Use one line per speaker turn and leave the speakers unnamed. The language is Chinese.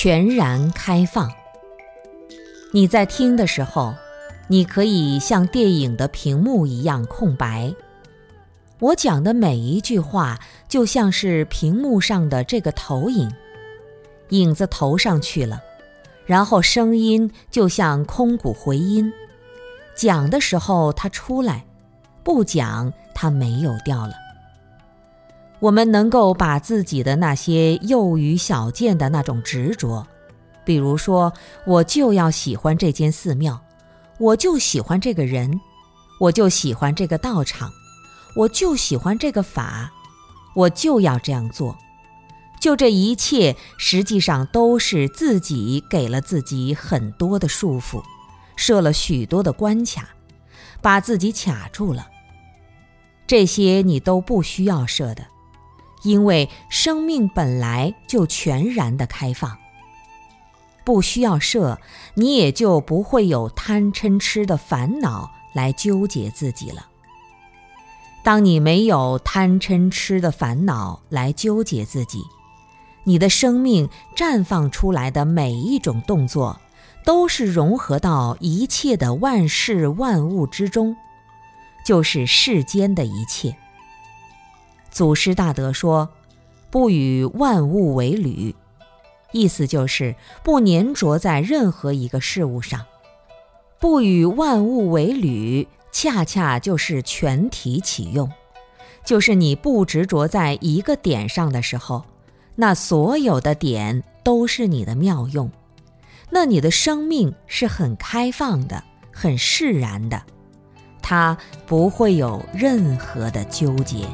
全然开放。你在听的时候，你可以像电影的屏幕一样空白。我讲的每一句话，就像是屏幕上的这个投影，影子投上去了，然后声音就像空谷回音。讲的时候它出来，不讲它没有掉了。我们能够把自己的那些幼于小见的那种执着，比如说，我就要喜欢这间寺庙，我就喜欢这个人，我就喜欢这个道场。我就喜欢这个法，我就要这样做。就这一切，实际上都是自己给了自己很多的束缚，设了许多的关卡，把自己卡住了。这些你都不需要设的，因为生命本来就全然的开放。不需要设，你也就不会有贪嗔痴的烦恼来纠结自己了。当你没有贪嗔痴的烦恼来纠结自己，你的生命绽放出来的每一种动作，都是融合到一切的万事万物之中，就是世间的一切。祖师大德说：“不与万物为侣”，意思就是不粘着在任何一个事物上，不与万物为侣。恰恰就是全体启用，就是你不执着在一个点上的时候，那所有的点都是你的妙用，那你的生命是很开放的，很释然的，它不会有任何的纠结。